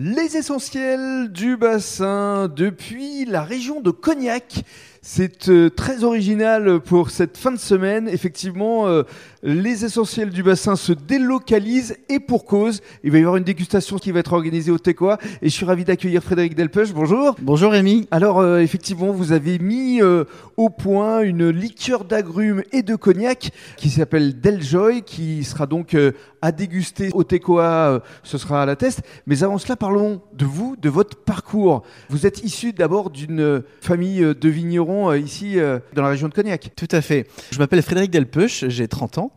Les essentiels du bassin depuis la région de Cognac. C'est euh, très original pour cette fin de semaine. Effectivement, euh, les essentiels du bassin se délocalisent et pour cause. Il va y avoir une dégustation qui va être organisée au Tecoa et je suis ravi d'accueillir Frédéric Delpech. Bonjour. Bonjour Rémi. Alors euh, effectivement, vous avez mis au point une liqueur d'agrumes et de cognac qui s'appelle Deljoy, qui sera donc à déguster au Tecoa. ce sera à la test. Mais avant cela, parlons de vous, de votre parcours. Vous êtes issu d'abord d'une famille de vignerons euh, ici euh, dans la région de Cognac. Tout à fait. Je m'appelle Frédéric Delpeuch, j'ai 30 ans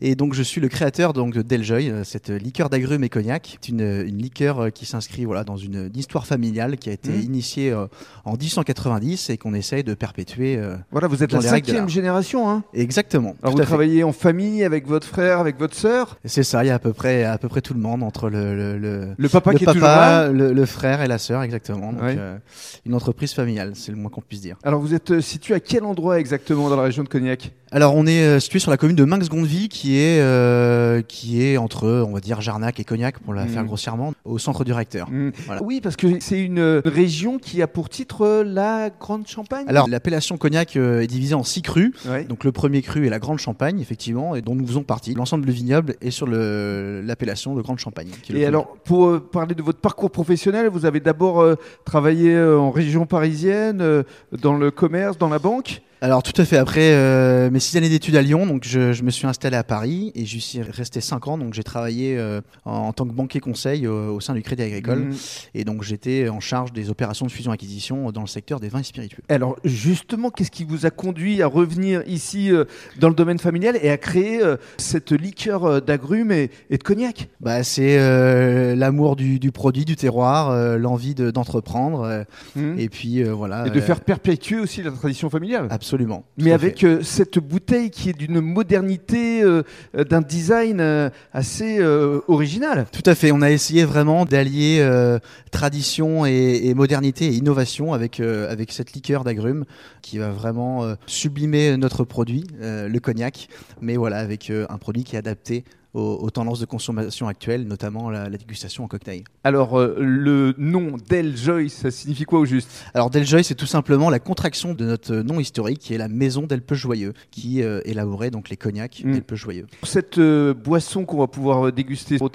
et donc je suis le créateur donc de Deljoy, euh, cette liqueur d'agrumes et cognac. C'est une, une liqueur qui s'inscrit voilà dans une, une histoire familiale qui a été Mhm. initiée en 1890 et qu'on essaye de perpétuer. Voilà, vous êtes Dans la cinquième génération. Hein Exactement. Alors vous travaillez en famille avec votre frère, avec votre sœur? C'est ça. Il y a à peu près à peu près tout le monde entre le le, le- Le papa le qui est toujours là? papa, le, le frère et la sœur, exactement. Donc, Ouais. euh, une entreprise familiale, c'est le moins qu'on puisse dire. Alors vous êtes euh, situé à quel endroit exactement dans la région de Cognac? Alors on est euh, situé sur la commune de Minx-Gondeville qui est euh, qui est entre on va dire Jarnac et Cognac pour la Mhm. faire grossièrement au centre du recteur. Mm. Voilà. Oui, parce que c'est une euh, région qui a pour titre euh, la Grande Champagne. Alors l'appellation Cognac euh, est divisée en six crus. Ouais. Donc le premier cru est la Grande Champagne effectivement et dont nous faisons partie. L'ensemble du vignoble est sur le- l'appellation de Grande Champagne. qui est le Et alors, pour parler de votre parcours professionnel, vous avez d'abord travaillé en région parisienne, dans le commerce, dans la banque. Alors tout à fait. Après euh, mes six années d'études à Lyon, donc je, je me suis installé à Paris et j'y suis resté cinq ans. Donc j'ai travaillé euh, en, en tant que banquier conseil euh, au sein du Crédit Agricole Mm. et donc j'étais en charge des opérations de fusion-acquisition dans le secteur des vins et spiritueux. Alors, justement, qu'est-ce qui vous a conduit à revenir ici euh, dans le domaine familial et à créer cette liqueur d'agrumes et, et de cognac? Bah, c'est l'amour du, du produit, du terroir, l'envie de- d'entreprendre euh, Mm. et puis voilà. Et de faire perpétuer aussi la tradition familiale. absolument. Mais avec euh, cette bouteille qui est d'une modernité, euh, d'un design euh, assez original. Tout à fait. On a essayé vraiment d'allier tradition et, et modernité et innovation avec avec cette liqueur d'agrumes qui va vraiment sublimer notre produit, le cognac, mais voilà avec un produit qui est adapté aux, aux tendances de consommation actuelles, notamment la, la dégustation en cocktail. Alors, euh, le nom Deljoy, ça signifie quoi au juste? Alors Deljoy, c'est tout simplement la contraction de notre nom historique, qui est la maison d'Elpe Joyeux, qui euh, élaborait donc les cognacs Mm. d'Elpe Joyeux. Cette euh, boisson qu'on va pouvoir déguster au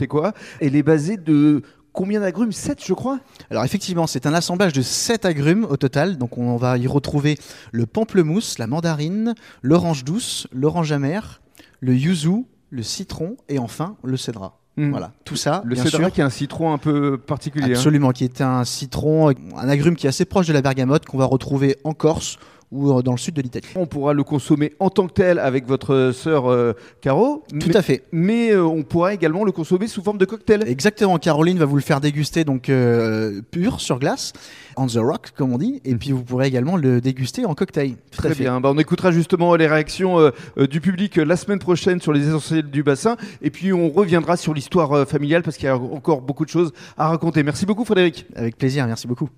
elle est basée de combien d'agrumes? 7, je crois? Alors effectivement, c'est un assemblage de 7 agrumes au total, donc on va y retrouver le pamplemousse, la mandarine, l'orange douce, l'orange amère, le yuzu, le citron et enfin le cédra. Mm. Voilà, tout ça, Le bien cédra sûr. qui a un citron un peu particulier. hein. Absolument, qui est un citron, un agrume qui est assez proche de la bergamote qu'on va retrouver en Corse ou euh, dans le sud de l'Italie. On pourra le consommer en tant que tel avec votre sœur euh, Caro. Tout mais, à fait. Mais euh, on pourra également le consommer sous forme de cocktail. Exactement, Caroline va vous le faire déguster donc euh, pur sur glace, on the rock comme on dit, et puis vous pourrez également le déguster en cocktail. Tout Très bien. Bah, on écoutera justement les réactions euh, euh, du public euh, la semaine prochaine sur les essentiels du bassin. Et puis on reviendra sur l'histoire euh, familiale parce qu'il y a encore beaucoup de choses à raconter. Merci beaucoup Frédéric. Avec plaisir, merci beaucoup.